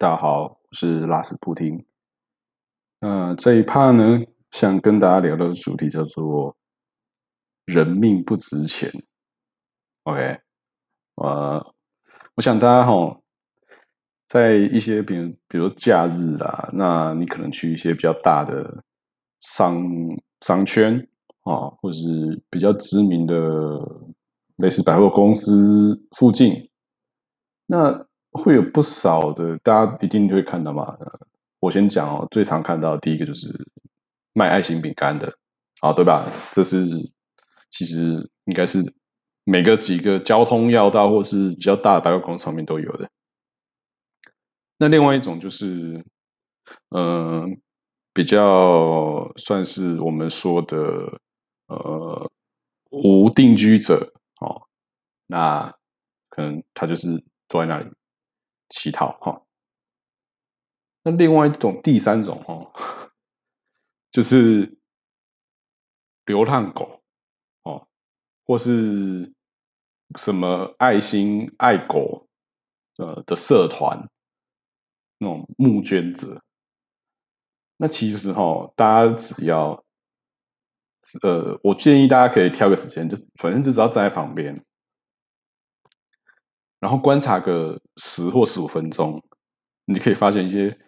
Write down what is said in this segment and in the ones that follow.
大家好，我是拉斯普丁。那这一趴呢，想跟大家聊的主题叫做“人命不值钱”。OK，呃，我想大家哈，在一些比如比如假日啦，那你可能去一些比较大的商商圈啊，或是比较知名的类似百货公司附近，那。会有不少的，大家一定会看到嘛。我先讲哦，最常看到第一个就是卖爱心饼干的，啊，对吧？这是其实应该是每个几个交通要道或是比较大的百货公司上面都有的。那另外一种就是，嗯，比较算是我们说的呃无定居者哦，那可能他就是坐在那里。乞讨哈，那另外一种第三种哦，就是流浪狗哦，或是什么爱心爱狗呃的社团那种募捐者，那其实哈，大家只要呃，我建议大家可以挑个时间，就反正就只要站在旁边。然后观察个十或十五分钟，你可以发现一些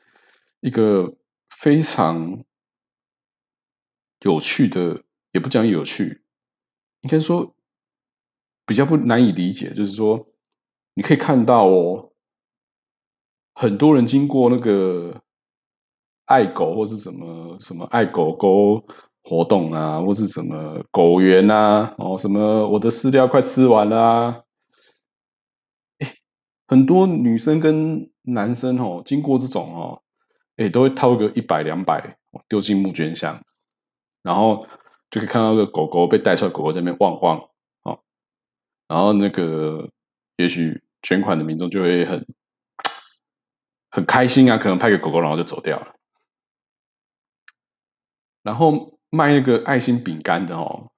一个非常有趣的，也不讲有趣，应该说比较不难以理解。就是说，你可以看到哦，很多人经过那个爱狗或是什么什么爱狗狗活动啊，或是什么狗园啊，哦，什么我的饲料快吃完了。很多女生跟男生哦，经过这种哦，哎，都会掏个一百两百丢进募捐箱，然后就可以看到个狗狗被带出来，狗狗在那边汪汪哦，然后那个也许捐款的民众就会很很开心啊，可能拍个狗狗，然后就走掉了。然后卖那个爱心饼干的哦，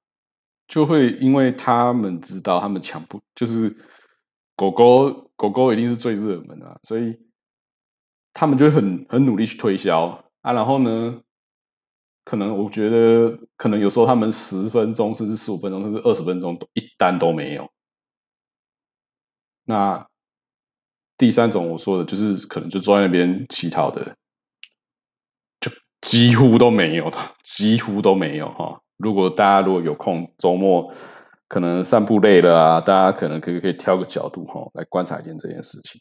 就会因为他们知道他们抢不就是狗狗。狗狗一定是最热门的，所以他们就很很努力去推销啊。然后呢，可能我觉得，可能有时候他们十分钟甚至十五分钟甚至二十分钟都一单都没有。那第三种我说的就是，可能就坐在那边乞讨的，就几乎都没有的，几乎都没有哈。如果大家如果有空周末。可能散步累了啊，大家可能可以可以挑个角度哈，来观察一件这件事情。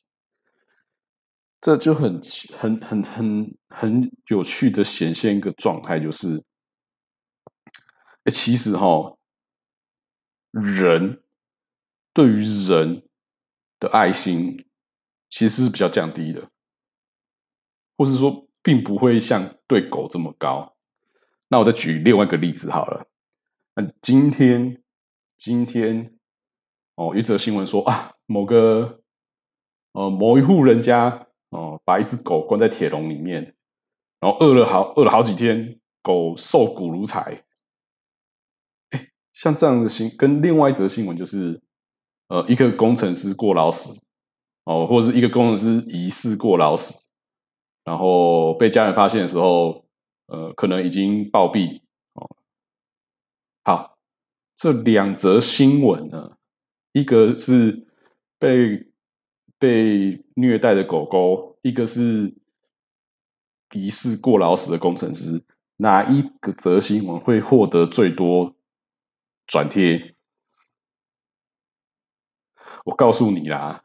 这就很很很很很有趣的显现一个状态，就是，其实哈，人对于人的爱心其实是比较降低的，或是说并不会像对狗这么高。那我再举另外一个例子好了，那今天。今天哦，一则新闻说啊，某个呃某一户人家哦，把一只狗关在铁笼里面，然后饿了好饿了好几天，狗瘦骨如柴。哎，像这样的新跟另外一则新闻就是，呃，一个工程师过劳死哦，或者是一个工程师疑似过劳死，然后被家人发现的时候，呃，可能已经暴毙哦。好。这两则新闻呢，一个是被被虐待的狗狗，一个是疑似过劳死的工程师，哪一个则新闻会获得最多转贴？我告诉你啦，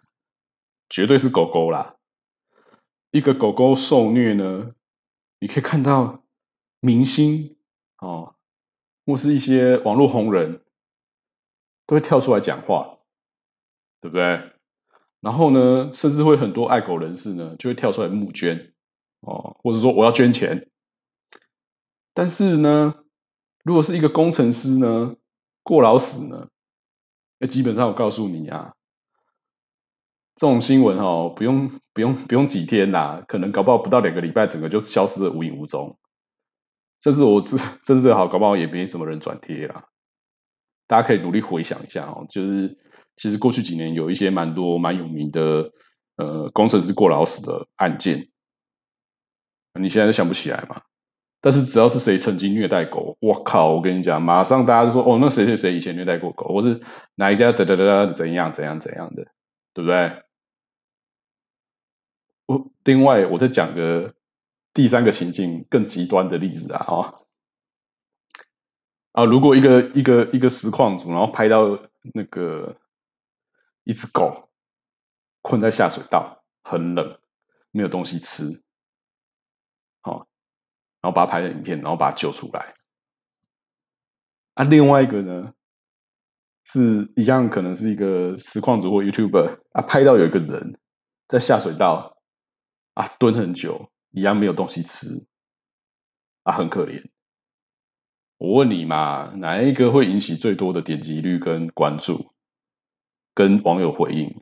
绝对是狗狗啦！一个狗狗受虐呢，你可以看到明星哦，或是一些网络红人。都会跳出来讲话，对不对？然后呢，甚至会很多爱狗人士呢，就会跳出来募捐哦，或者说我要捐钱。但是呢，如果是一个工程师呢，过劳死呢，那基本上我告诉你啊，这种新闻哦，不用不用不用几天啦，可能搞不好不到两个礼拜，整个就消失的无影无踪。甚至我真真正好，搞不好也没什么人转贴啦。大家可以努力回想一下哦，就是其实过去几年有一些蛮多蛮有名的呃工程师过劳死的案件，你现在都想不起来嘛？但是只要是谁曾经虐待狗，我靠！我跟你讲，马上大家就说哦，那谁谁谁以前虐待过狗，或是哪一家哒哒哒怎样怎样怎样的，对不对？我另外我再讲个第三个情境更极端的例子啊，啊啊！如果一个一个一个实况组，然后拍到那个一只狗困在下水道，很冷，没有东西吃，好。然后把它拍成影片，然后把它救出来。啊，另外一个呢，是一样，可能是一个实况组或 YouTuber 啊，拍到有一个人在下水道啊蹲很久，一样没有东西吃啊，很可怜。我问你嘛，哪一个会引起最多的点击率跟关注，跟网友回应？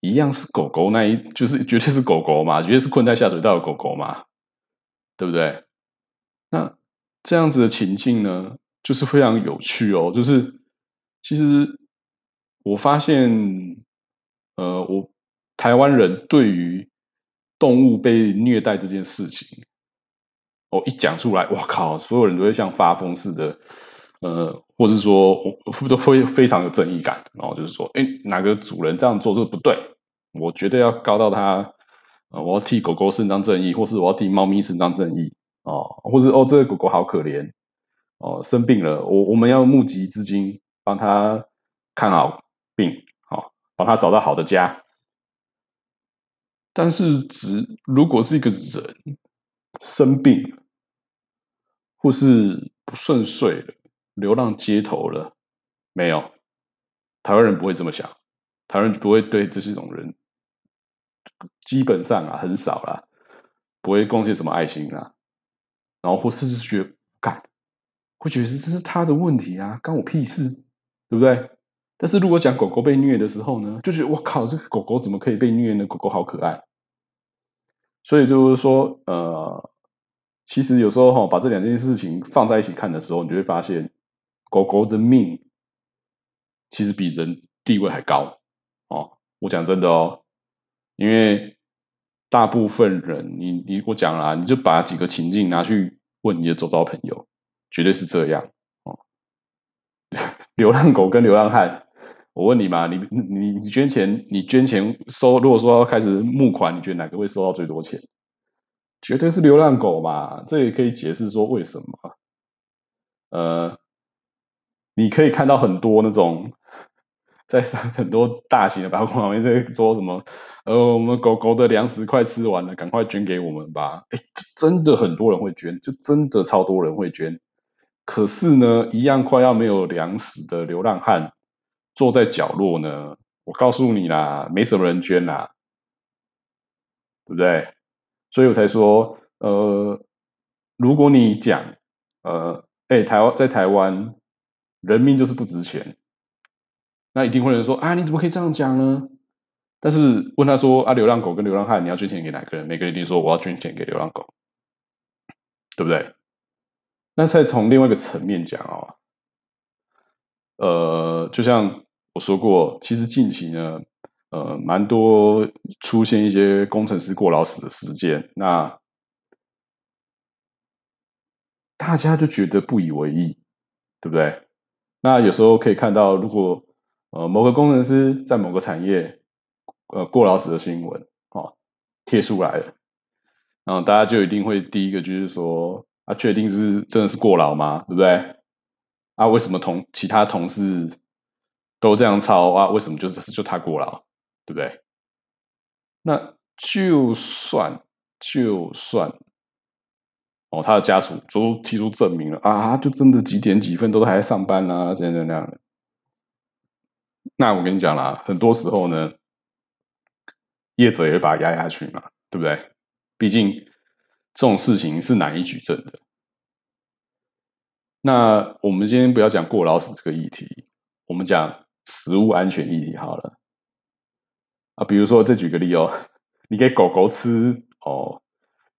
一样是狗狗那一，就是绝对是狗狗嘛，绝对是困在下水道的狗狗嘛。对不对？那这样子的情境呢，就是非常有趣哦。就是其实我发现，呃，我台湾人对于动物被虐待这件事情，哦，一讲出来，我靠，所有人都会像发疯似的，呃，或是说，我都会非常有正义感。然后就是说，哎，哪个主人这样做是不对，我绝对要告到他。我要替狗狗伸张正义，或是我要替猫咪伸张正义哦，或者哦，这个狗狗好可怜哦，生病了，我我们要募集资金帮他看好病，好帮他找到好的家。但是，只如果是一个人生病，或是不顺遂了，流浪街头了，没有台湾人不会这么想，台湾人不会对这些种人。基本上啊，很少啦，不会贡献什么爱心啊，然后或是觉得干，会觉得这是他的问题啊，关我屁事，对不对？但是如果讲狗狗被虐的时候呢，就觉得我靠，这个狗狗怎么可以被虐呢？狗狗好可爱，所以就是说，呃，其实有时候哈，把这两件事情放在一起看的时候，你就会发现，狗狗的命其实比人地位还高哦。我讲真的哦。因为大部分人，你你我讲了，你就把几个情境拿去问你的周遭朋友，绝对是这样哦。流浪狗跟流浪汉，我问你嘛，你你你捐钱，你捐钱收，如果说要开始募款，你觉得哪个会收到最多钱？绝对是流浪狗嘛。这也可以解释说为什么。呃，你可以看到很多那种。在上很多大型的百货旁边在说什么？呃，我们狗狗的粮食快吃完了，赶快捐给我们吧！哎，真的很多人会捐，就真的超多人会捐。可是呢，一样快要没有粮食的流浪汉坐在角落呢，我告诉你啦，没什么人捐啦，对不对？所以我才说，呃，如果你讲，呃，哎，台湾在台湾，人命就是不值钱。那一定会有人说啊，你怎么可以这样讲呢？但是问他说啊，流浪狗跟流浪汉，你要捐钱给哪个人？每个人一定说我要捐钱给流浪狗，对不对？那再从另外一个层面讲哦，呃，就像我说过，其实近期呢，呃，蛮多出现一些工程师过劳死的事件，那大家就觉得不以为意，对不对？那有时候可以看到，如果呃，某个工程师在某个产业，呃，过劳死的新闻，哦，贴出来了，然后大家就一定会第一个就是说，啊，确定是真的是过劳吗？对不对？啊，为什么同其他同事都这样抄啊？为什么就是就他过劳？对不对？那就算就算，哦，他的家属都提出证明了啊，就真的几点几分都还在上班啊，这样这样的。那我跟你讲啦，很多时候呢，业者也会把它压下去嘛，对不对？毕竟这种事情是难以举证的。那我们今天不要讲过劳死这个议题，我们讲食物安全议题好了。啊，比如说再举个例哦，你给狗狗吃哦，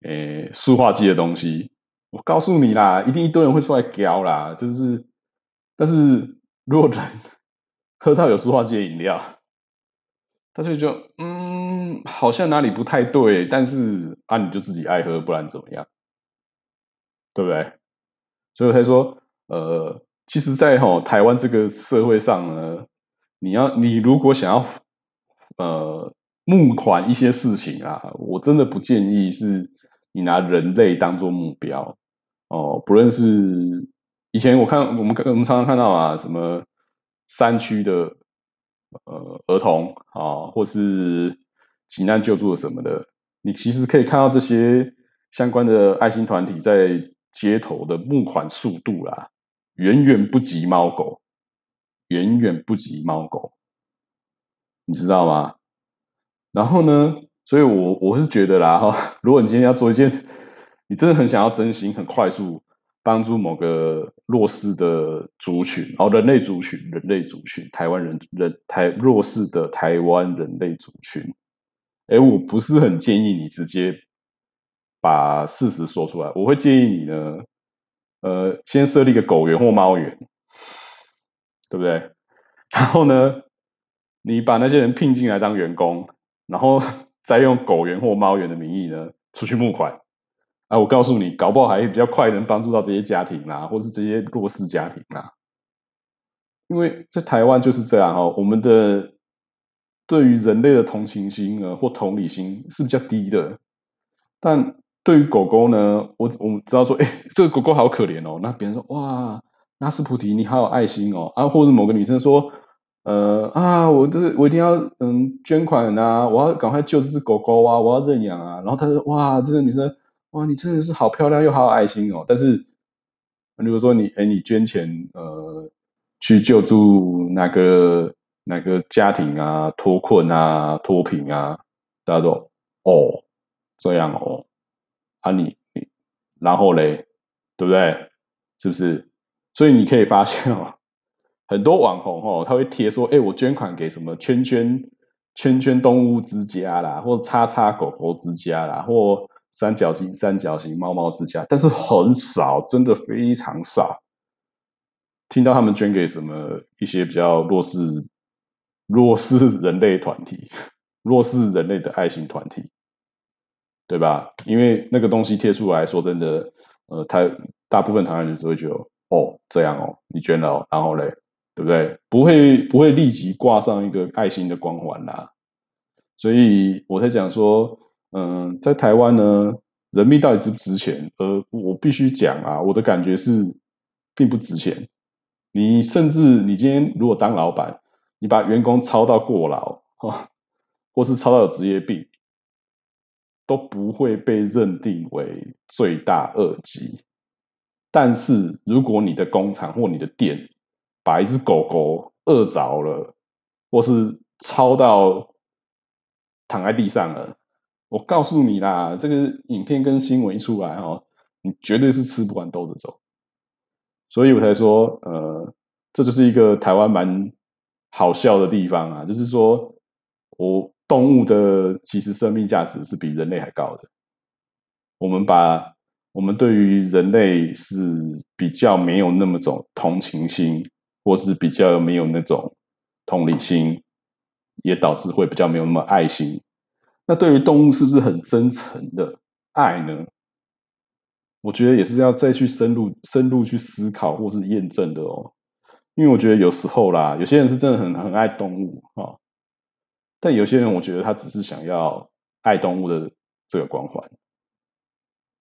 诶，塑化剂的东西，我告诉你啦，一定一堆人会出来叼啦，就是，但是如果人。喝到有塑化剂的饮料，他就就嗯，嗯，好像哪里不太对，但是啊，你就自己爱喝，不然怎么样？对不对？所以他说，呃，其实，在吼台湾这个社会上呢，你要你如果想要呃募款一些事情啊，我真的不建议是你拿人类当做目标。哦，不论是以前我看我们我们常常看到啊，什么山区的呃儿童啊，或是急难救助什么的，你其实可以看到这些相关的爱心团体在街头的募款速度啦，远远不及猫狗，远远不及猫狗，你知道吗？然后呢，所以我我是觉得啦哈，如果你今天要做一件，你真的很想要真心、很快速帮助某个弱势的族群，哦，人类族群，人类族群，台湾人人台弱势的台湾人类族群，哎，我不是很建议你直接把事实说出来，我会建议你呢，呃，先设立一个狗园或猫园，对不对？然后呢，你把那些人聘进来当员工。然后 再用狗员或猫员的名义呢，出去募款，啊，我告诉你，搞不好还比较快能帮助到这些家庭啦，或是这些弱势家庭啦。因为在台湾就是这样哈，我们的对于人类的同情心啊或同理心是比较低的，但对于狗狗呢，我我们知道说，哎，这个狗狗好可怜哦，那别人说，哇，拉斯普提你好有爱心哦，啊，或者某个女生说。呃啊，我这我一定要嗯捐款啊！我要赶快救这只狗狗啊！我要认养啊！然后他说：“哇，这个女生哇，你真的是好漂亮又好有爱心哦！”但是，如果说你哎你捐钱呃去救助哪个哪个家庭啊脱困啊脱贫啊，大家说哦这样哦啊你你然后嘞对不对？是不是？所以你可以发现哦。很多网红哦，他会贴说：“哎，我捐款给什么圈圈圈圈动物之家啦，或叉叉狗狗之家啦，或三角形三角形猫猫之家。”但是很少，真的非常少，听到他们捐给什么一些比较弱势弱势人类团体、弱势人类的爱心团体，对吧？因为那个东西贴出来说真的，呃，他大部分台湾人都会觉得：“哦，这样哦，你捐了，然后嘞。”对不对？不会不会立即挂上一个爱心的光环啦，所以我在讲说，嗯，在台湾呢，人命到底值不值钱？呃，我必须讲啊，我的感觉是并不值钱。你甚至你今天如果当老板，你把员工操到过劳，哈，或是操到有职业病，都不会被认定为罪大恶极。但是如果你的工厂或你的店，把一只狗狗饿着了，或是操到躺在地上了，我告诉你啦，这个影片跟新闻一出来哈，你绝对是吃不完兜着走。所以我才说，呃，这就是一个台湾蛮好笑的地方啊，就是说我动物的其实生命价值是比人类还高的。我们把我们对于人类是比较没有那么种同情心。或是比较没有那种同理心，也导致会比较没有那么爱心。那对于动物是不是很真诚的爱呢？我觉得也是要再去深入深入去思考或是验证的哦。因为我觉得有时候啦，有些人是真的很很爱动物啊，但有些人我觉得他只是想要爱动物的这个光环，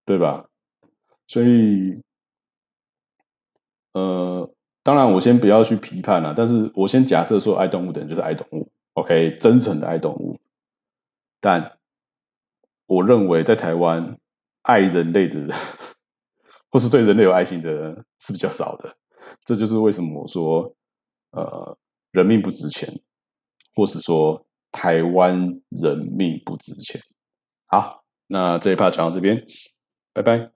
对吧？所以，呃。当然，我先不要去批判了，但是我先假设说，爱动物的人就是爱动物，OK，真诚的爱动物。但我认为，在台湾爱人类的人，或是对人类有爱心的人是比较少的。这就是为什么我说，呃，人命不值钱，或是说台湾人命不值钱。好，那这一趴讲到这边，拜拜。